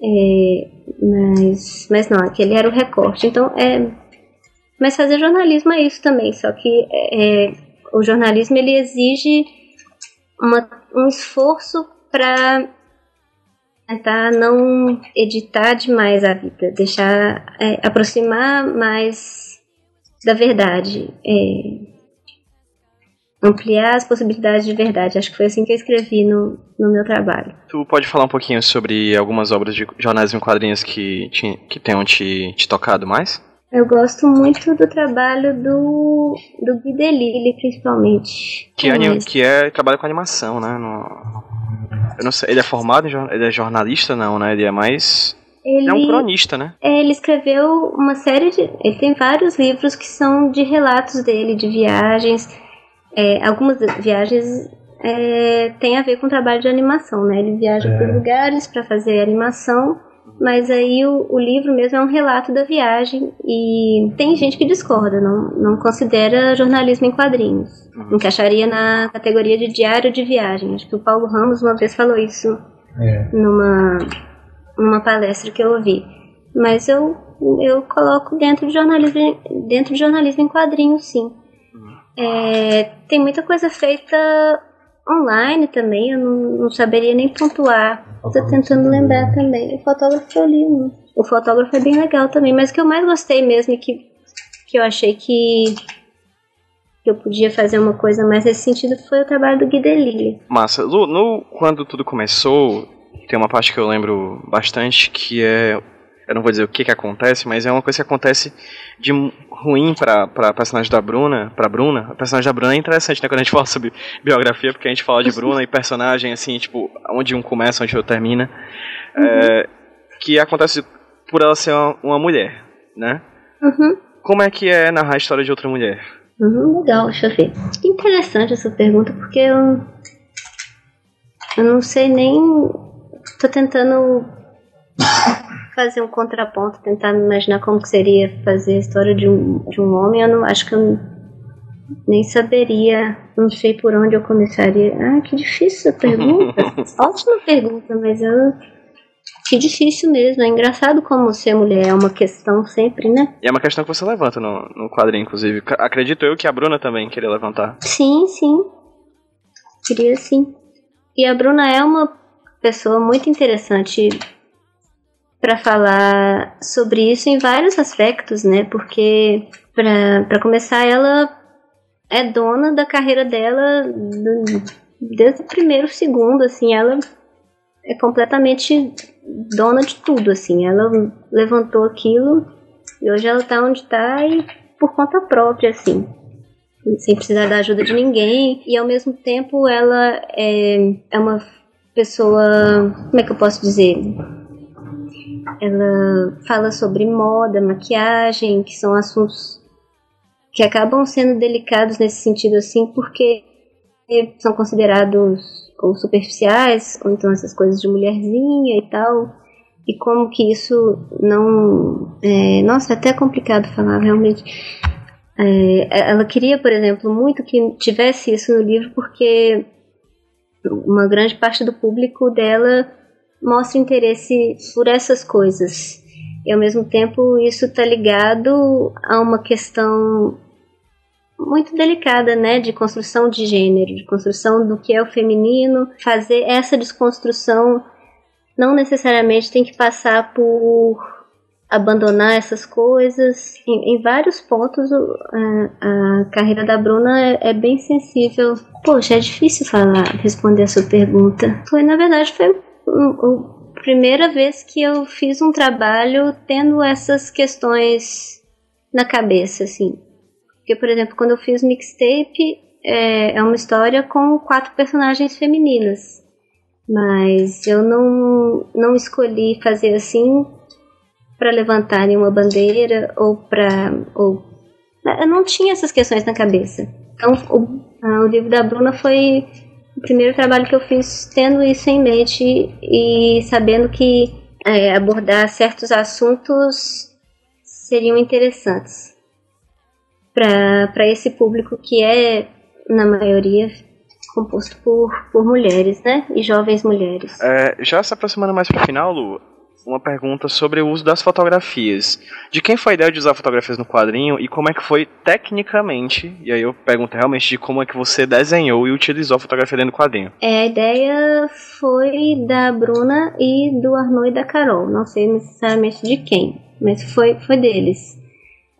É, mas, mas não, aquele era o recorte. Então, é, mas fazer jornalismo é isso também, só que é, o jornalismo ele exige uma, um esforço para tentar não editar demais a vida, deixar é, aproximar mais da verdade, é, ampliar as possibilidades de verdade. Acho que foi assim que eu escrevi no, no meu trabalho. Tu pode falar um pouquinho sobre algumas obras de jornalismo em quadrinhos que, te, que tenham te, te tocado mais? Eu gosto muito do trabalho do, do Gui Delisle, principalmente. Que, é, que é trabalha com animação, né? No, eu não sei, ele é formado em ele é jornalista, não, né? Ele é mais. Ele, ele é um cronista, né? É, ele escreveu uma série de. Ele tem vários livros que são de relatos dele, de viagens. É, algumas viagens é, têm a ver com o trabalho de animação, né? Ele viaja é. por lugares para fazer animação mas aí o, o, livro mesmo é um relato da viagem e tem gente que discorda, não, não considera jornalismo em quadrinhos. Uhum. Encaixaria na categoria de diário de viagem. Acho que o Paulo Ramos uma vez falou isso é. numa, numa palestra que eu ouvi. Mas eu, eu coloco dentro de jornalismo, dentro de jornalismo em quadrinhos, sim. Uhum. É, tem muita coisa feita online também, eu não, não saberia nem pontuar Tô tentando lembrar também. O fotógrafo eu li um. O fotógrafo é bem legal também, mas o que eu mais gostei mesmo e que, que eu achei que, que eu podia fazer uma coisa mais nesse sentido foi o trabalho do Gui. Massa. Lu, no, quando tudo começou, tem uma parte que eu lembro bastante que é eu não vou dizer o que que acontece, mas é uma coisa que acontece de ruim pra, pra personagem da Bruna, pra Bruna. A personagem da Bruna é interessante, né, quando a gente fala sobre biografia, porque a gente fala de Bruna e personagem, assim, tipo, onde um começa, onde o outro termina. Uhum. É, que acontece por ela ser uma, uma mulher, né? Uhum. Como é que é narrar a história de outra mulher? Uhum, legal, deixa eu ver. Interessante essa pergunta, porque eu, eu não sei nem. Tô tentando fazer um contraponto, tentar me imaginar como que seria fazer a história de um, de um homem, eu não acho que eu nem saberia, não sei por onde eu começaria. Ah, que difícil essa pergunta. Ótima pergunta, mas eu que difícil mesmo. É engraçado como ser mulher é uma questão sempre, né? E é uma questão que você levanta no, no quadrinho, inclusive. Acredito eu que a Bruna também queria levantar. Sim, sim. Queria sim. E a Bruna é uma pessoa muito interessante para falar sobre isso em vários aspectos, né? Porque, para começar, ela é dona da carreira dela do, desde o primeiro segundo, assim, ela é completamente dona de tudo, assim. Ela levantou aquilo e hoje ela tá onde tá e por conta própria, assim. Sem precisar da ajuda de ninguém. E ao mesmo tempo ela é, é uma pessoa. Como é que eu posso dizer? Ela fala sobre moda, maquiagem, que são assuntos que acabam sendo delicados nesse sentido assim, porque são considerados ou superficiais, ou então essas coisas de mulherzinha e tal, e como que isso não. É, nossa, é até complicado falar realmente. É, ela queria, por exemplo, muito que tivesse isso no livro, porque uma grande parte do público dela mostra interesse por essas coisas. E ao mesmo tempo isso está ligado a uma questão muito delicada, né, de construção de gênero, de construção do que é o feminino. Fazer essa desconstrução não necessariamente tem que passar por abandonar essas coisas. Em, em vários pontos, a, a, carreira da Bruna é, é, bem sensível. Poxa, é difícil falar, responder a sua pergunta. Foi, na verdade, foi primeira vez que eu fiz um trabalho tendo essas questões na cabeça, assim. Porque, por exemplo, quando eu fiz mixtape, é, é uma história com quatro personagens femininas. Mas eu não, não escolhi fazer assim para levantar nenhuma bandeira ou para. Ou, eu não tinha essas questões na cabeça. Então, o, a, o livro da Bruna foi o primeiro trabalho que eu fiz tendo isso em mente e sabendo que é, abordar certos assuntos seriam interessantes para esse público que é, na maioria, composto por, por mulheres, né? E jovens mulheres. É, já se aproximando mais pro final, Lu, uma pergunta sobre o uso das fotografias. De quem foi a ideia de usar fotografias no quadrinho e como é que foi tecnicamente? E aí eu pergunto realmente de como é que você desenhou e utilizou a fotografia dentro do quadrinho. É, a ideia foi da Bruna e do Arnaud e da Carol. Não sei necessariamente de quem, mas foi, foi deles.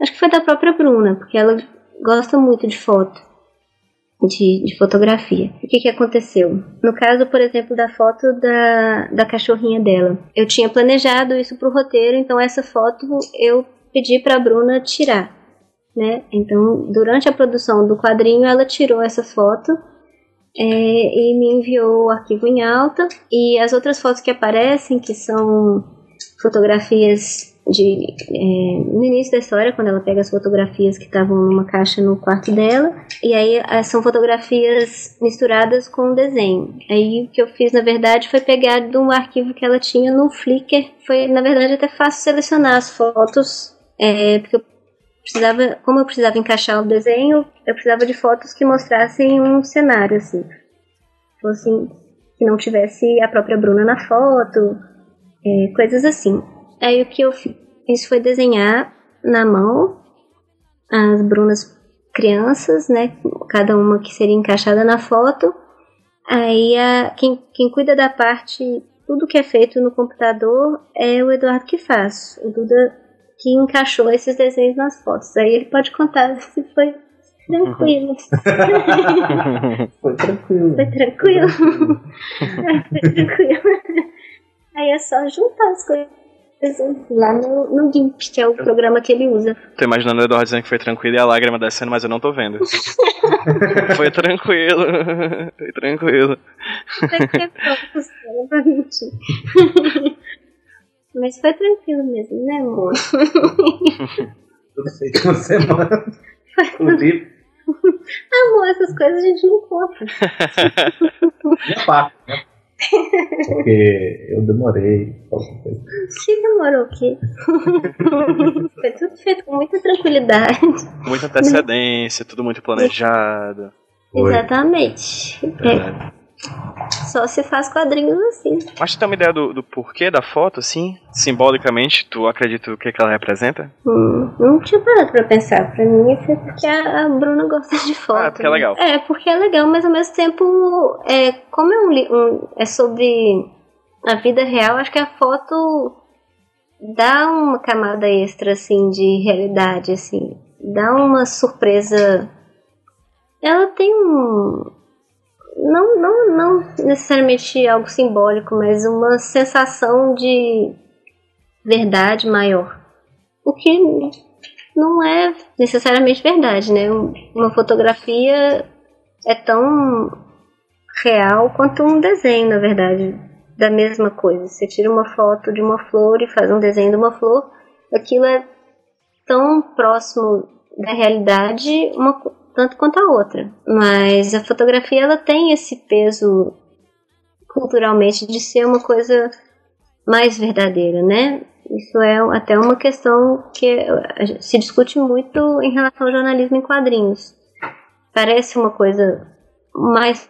Acho que foi da própria Bruna, porque ela gosta muito de foto de, de fotografia. O que, que aconteceu? No caso, por exemplo, da foto da, da cachorrinha dela. Eu tinha planejado isso para o roteiro, então essa foto eu pedi para a Bruna tirar. Né? Então, durante a produção do quadrinho, ela tirou essa foto é, e me enviou o arquivo em alta. E as outras fotos que aparecem, que são fotografias de, é, no início da história, quando ela pega as fotografias que estavam numa caixa no quarto dela, e aí são fotografias misturadas com desenho. Aí o que eu fiz, na verdade, foi pegar de um arquivo que ela tinha no Flickr. Foi, na verdade, até fácil selecionar as fotos, é, porque eu precisava, como eu precisava encaixar o desenho, eu precisava de fotos que mostrassem um cenário, assim. Que não tivesse a própria Bruna na foto, é, coisas assim. Aí o que eu fiz foi desenhar na mão as brunas crianças, né? Cada uma que seria encaixada na foto. Aí a, quem, quem cuida da parte, tudo que é feito no computador é o Eduardo que faz. O Duda que encaixou esses desenhos nas fotos. Aí ele pode contar se foi tranquilo. Foi tranquilo. Foi tranquilo. foi tranquilo. Aí é só juntar as coisas lá no, no GIMP, que é o programa que ele usa. Tô imaginando o Eduardo dizendo que foi tranquilo e a lágrima descendo, mas eu não tô vendo. foi tranquilo. foi tranquilo. pra mentir. Mas foi tranquilo mesmo, né, amor? Tudo feito uma semana. Inclusive, Amor, essas coisas a gente não conta. minha parte, né? Porque eu demorei. Se demorou o quê? foi tudo feito com muita tranquilidade. Muita antecedência, tudo muito planejado. Foi. Exatamente. É. Só se faz quadrinhos assim. Mas tu tem uma ideia do, do porquê da foto, assim? Simbolicamente, tu acredita o que, que ela representa? Hum, não tinha parado pra pensar. Pra mim foi porque a, a Bruna gosta de foto. Ah, porque é legal. É, porque é legal, mas ao mesmo tempo, é, como é, um, um- é sobre a vida real, acho que a foto dá uma camada extra, assim, de realidade, assim. Dá uma surpresa. Ela tem um. Não, não, não necessariamente algo simbólico, mas uma sensação de verdade maior. O que não é necessariamente verdade, né? Um- Uma fotografia é tão real quanto um desenho, na verdade, da mesma coisa. Você tira uma foto de uma flor e faz um desenho de uma flor, aquilo é tão próximo da realidade uma, tanto quanto a outra. Mas a fotografia ela tem esse peso culturalmente de ser uma coisa mais verdadeira, né? Isso é até uma questão que se discute muito em relação ao jornalismo em quadrinhos. Parece uma coisa mais.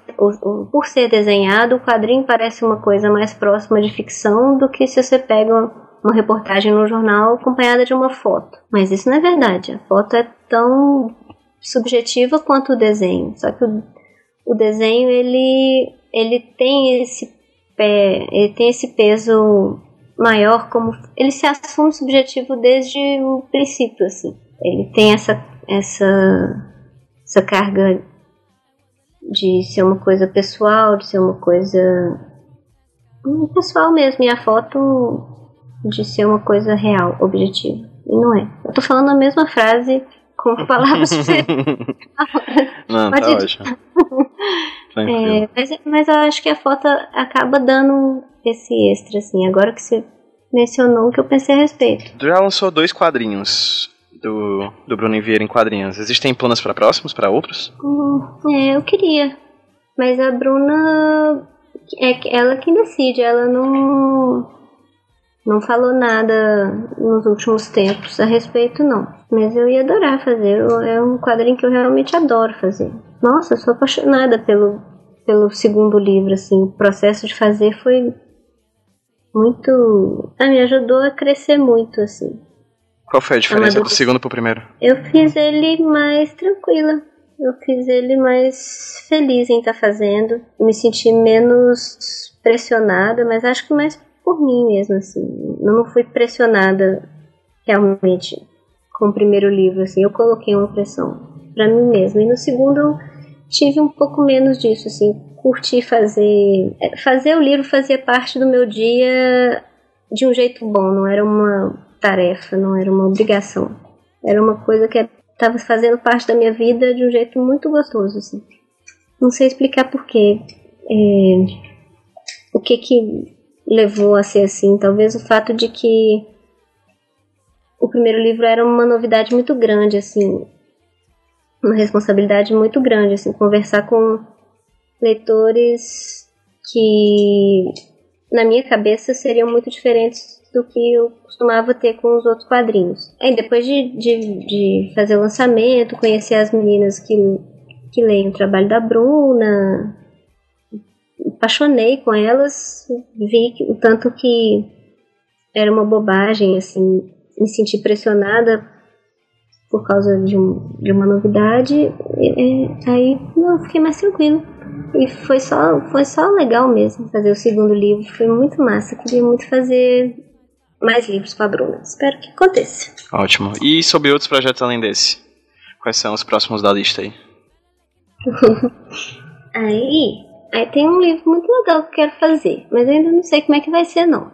Por ser desenhado, o quadrinho parece uma coisa mais próxima de ficção do que se você pega uma reportagem no jornal acompanhada de uma foto. Mas isso não é verdade. A foto é tão subjetiva quanto o desenho. Só que o, o desenho ele, ele tem esse pé, ele tem esse peso maior como ele se assume subjetivo desde o princípio assim. Ele tem essa essa essa carga de ser uma coisa pessoal, de ser uma coisa O pessoal mesmo, e a foto de ser uma coisa real, objetiva. E não é. Eu tô falando a mesma frase com palavras. Não, tá ótimo. É, mas, mas eu acho que a foto acaba dando esse extra, assim. Agora que você mencionou o que eu pensei a respeito. Tu já lançou dois quadrinhos do, do Bruno Vieira em quadrinhos. Existem planos pra próximos, pra outros? Hum, é, eu queria. Mas a Bruna é ela quem decide, ela não não falou nada nos últimos tempos a respeito não. Mas eu ia adorar fazer. É um quadrinho que eu realmente adoro fazer. Nossa, eu sou apaixonada pelo pelo segundo livro assim. O processo de fazer foi muito, ah, me ajudou a crescer muito assim. Qual foi a diferença do segundo pro primeiro? Eu fiz ele mais tranquila. Eu fiz ele mais feliz em estar fazendo. Me senti menos pressionada, mas acho que mais por mim mesmo, assim. Eu não fui pressionada realmente com o primeiro livro, assim. Eu coloquei uma pressão pra mim mesma. E no segundo eu tive um pouco menos disso, assim. Curti fazer. é, Fazer o livro fazia parte do meu dia de um jeito bom, não era uma tarefa, não era uma obrigação. Era uma coisa que estava fazendo parte da minha vida de um jeito muito gostoso, assim. Não sei explicar porquê. É, o que que levou a ser assim? Talvez o fato de que o primeiro livro era uma novidade muito grande, assim. Uma responsabilidade muito grande, assim. Conversar com leitores que, na minha cabeça, seriam muito diferentes do que eu costumava ter com os outros quadrinhos. Aí depois de, de, de fazer o lançamento, conhecer as meninas que, que leem o trabalho da Bruna, apaixonei com elas, vi o tanto que era uma bobagem, assim, me senti pressionada por causa de, um, de uma novidade, e- e aí não, fiquei mais tranquila. E foi só, foi só legal mesmo fazer o segundo livro, foi muito massa, queria muito fazer mais livros com a Bruna. Espero que aconteça. Ótimo. E sobre outros projetos além desse? Quais são os próximos da lista aí? Aí, aí tem um livro muito legal que eu quero fazer, mas eu ainda não sei como é que vai ser não.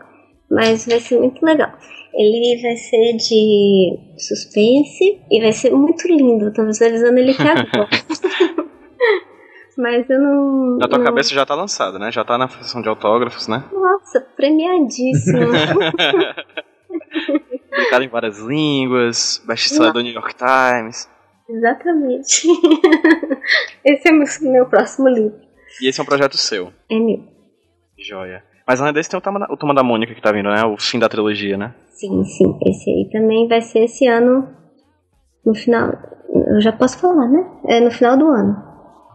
Mas vai ser muito legal. Ele vai ser de suspense e vai ser muito lindo. Eu tô visualizando ele aqui agora. mas eu não. Na tua não- cabeça já tá lançado, né? Já tá na função de autógrafos, né? Nossa, premiadíssimo. Publicado em várias línguas, best-seller do New York Times. Exatamente. Esse é meu, meu próximo livro. E esse é um projeto seu. É meu. Joia. Mas além desse tem o Turma da, o Turma da Mônica que tá vindo, né? O fim da trilogia, né? Sim, sim. Esse aí também vai ser esse ano. No final. Eu já posso falar, né? É no final do ano.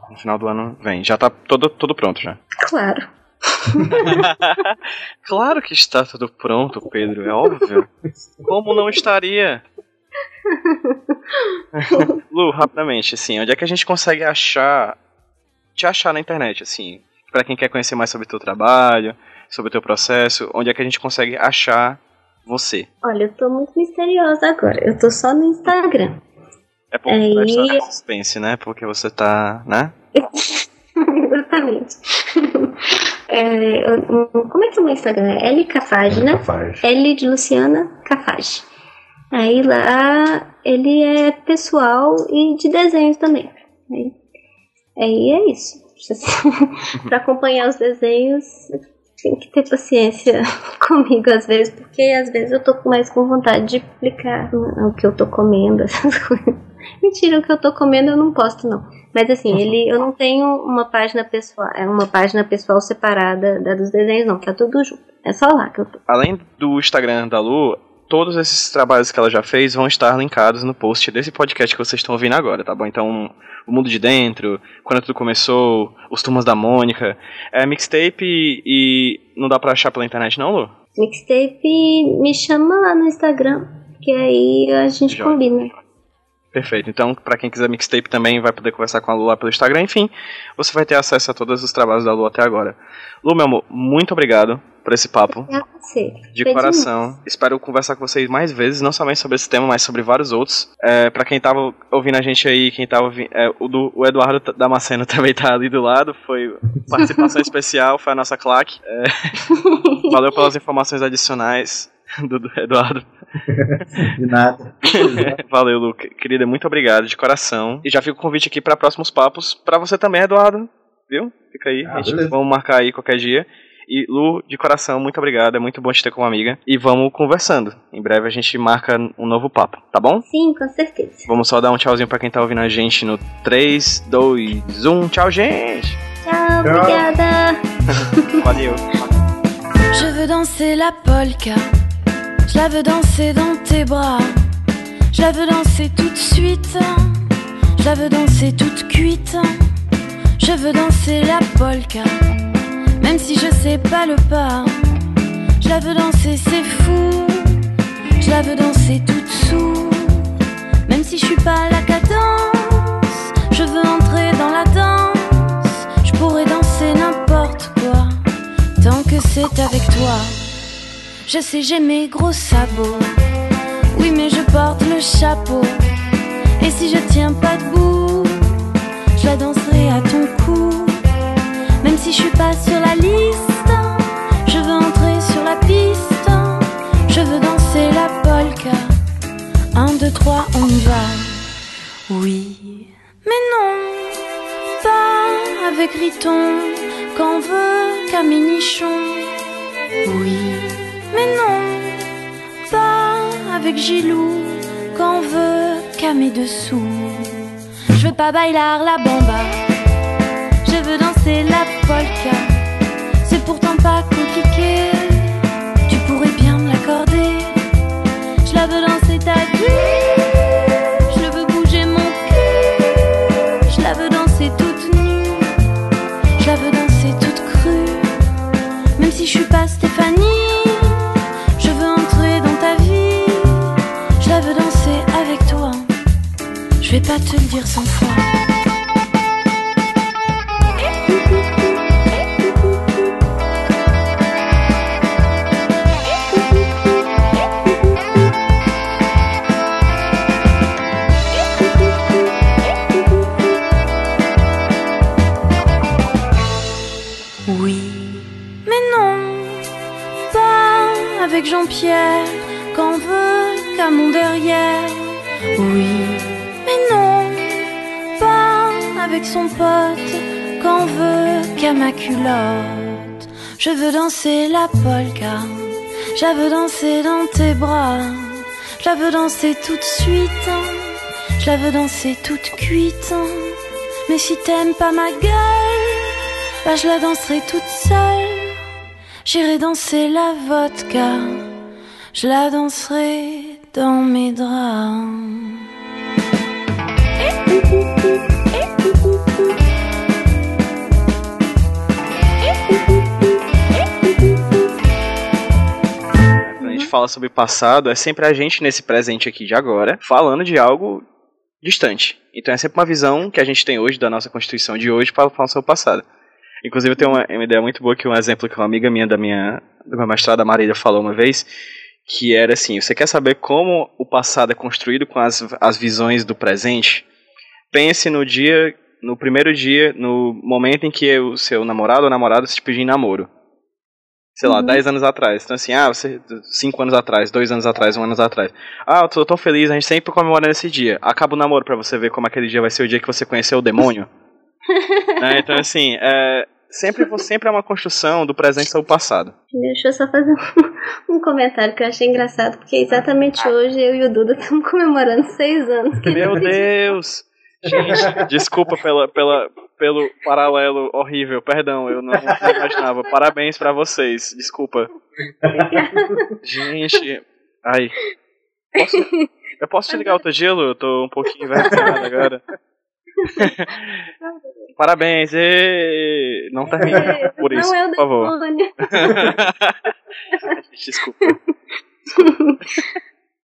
No final do ano vem. Já tá todo, tudo pronto já. Claro. Claro que está tudo pronto, Pedro, é óbvio. Como não estaria? Lu, rapidamente, assim, onde é que a gente consegue achar, te achar na internet, assim, Pra quem quer conhecer mais sobre o teu trabalho, sobre o teu processo, onde é que a gente consegue achar você? Olha, eu tô muito misteriosa agora. Eu tô só no Instagram. É porque Aí- vai estar no suspense, né? Porque você tá, né? Exatamente. É, como é que é o meu Instagram? É L Cafage, né? Faz. L de Luciana Cafage. Aí lá ele é pessoal e de desenhos também. Aí, aí é isso. pra acompanhar os desenhos, tem que ter paciência comigo às vezes, porque às vezes eu tô mais com vontade de publicar o que eu tô comendo, essas coisas. Mentira, o que eu tô comendo eu não posto, não. Mas assim, ele, eu não tenho uma página pessoal, é uma página pessoal separada da dos desenhos, não, tá tudo junto. É só lá que eu tô. Além do Instagram da Lu, todos esses trabalhos que ela já fez vão estar linkados no post desse podcast que vocês estão ouvindo agora, tá bom? Então, o mundo de dentro, quando tudo começou, os turmas da Mônica, é mixtape e, e não dá pra achar pela internet não, Lu? Mixtape me chama lá no Instagram, que aí a gente combina. Perfeito. Então, pra quem quiser mixtape também vai poder conversar com a Lu lá pelo Instagram. Enfim, você vai ter acesso a todos os trabalhos da Lu até agora. Lu, meu amor, muito obrigado por esse papo. De coração. Espero conversar com vocês mais vezes, não somente sobre esse tema, mas sobre vários outros. É, para quem tava ouvindo a gente aí, quem tava ouvindo. É, o, do, o Eduardo Damasceno também tá ali do lado. Foi participação especial, foi a nossa claque. É, valeu pelas informações adicionais do, do Eduardo. De nada. Valeu, Luca. Querida, muito obrigado, de coração. E já fica o convite aqui para próximos papos. Para você também, Eduardo. Viu? Fica aí. Ah, a gente, vamos marcar aí qualquer dia. E Lu, de coração, muito obrigado. É muito bom te ter como amiga. E vamos conversando. Em breve a gente marca um novo papo, tá bom? Sim, com certeza. Vamos só dar um tchauzinho pra quem tá ouvindo a gente no 3, 2, 1. Tchau, gente! Tchau, obrigada. Valeu! Je veux danser la polka. Je la veux danser dans tes bras. Je la veux danser tout de suite. Je la veux danser toute cuite. Je veux danser la polka. Même si je sais pas le pas. Je la veux danser, c'est fou. Je la veux danser toute sous. Même si je suis pas la cadence. Je veux entrer dans la danse. Je pourrais danser n'importe quoi tant que c'est avec toi. Je sais, j'ai mes gros sabots. Oui, mais je porte le chapeau. Et si je tiens pas debout, je la danserai à ton cou. Même si je suis pas sur la liste, je veux entrer sur la piste. Je veux danser la polka. Un, deux, trois, on y va. Oui, mais non, pas avec Riton, qu'on veut Caminichon? Oui, mais non, pas avec Gilou, qu'on veut Camé dessous. Je veux pas bailar la bamba, je veux danser la C'est pourtant pas compliqué, tu pourrais bien me l'accorder. Je la veux danser ta vie, je le veux bouger mon cul. Je la veux danser toute nue, je la veux danser toute crue. Même si je suis pas Stéphanie, je veux entrer dans ta vie. Je la veux danser avec toi. Je vais pas te le dire cent fois. Jean-Pierre, qu'on veut qu'à mon derrière. Oui, mais non, pas avec son pote, qu'on veut qu'à ma culotte. Je veux danser la polka, je veux danser dans tes bras, je veux danser tout de suite, je la veux danser toute cuite. Mais si t'aimes pas ma gueule, bah je la danserai toute seule. J'irai danser la vodka, je la danserai dans mes draps. Fala sobre passado, é sempre a gente nesse presente aqui de agora, falando de algo distante. Então é sempre uma visão que a gente tem hoje da nossa Constituição de hoje para falar sobre o passado. Inclusive eu tenho uma, uma ideia muito boa que um exemplo que uma amiga minha da minha do meu mestrado, Marília, falou uma vez, que era assim, você quer saber como o passado é construído com as, as visões do presente? Pense no dia, no primeiro dia, no momento em que o seu namorado ou namorada se pedir em namoro. Sei lá, 10 anos atrás. Então assim, ah, você, 5 anos atrás, 2 anos atrás, 1 um ano atrás. Ah, eu tô tão feliz, a gente sempre comemora nesse dia. Acaba o namoro pra você ver como aquele dia vai ser o dia que você conheceu o demônio. Né, Então assim, é, sempre, sempre é uma construção do presente sobre o passado. Deixa eu só fazer um, um comentário que eu achei engraçado, porque exatamente hoje eu e o Duda estamos comemorando seis anos. Meu. Deus! Gente, desculpa pela, pela, pelo paralelo horrível, perdão, eu não, não imaginava. Parabéns pra vocês, desculpa. Gente, ai. Posso, eu posso te ligar outro gelo? Eu tô um pouquinho envergonhado agora. Parabéns, e não termine por isso, Não é por favor. Desculpa.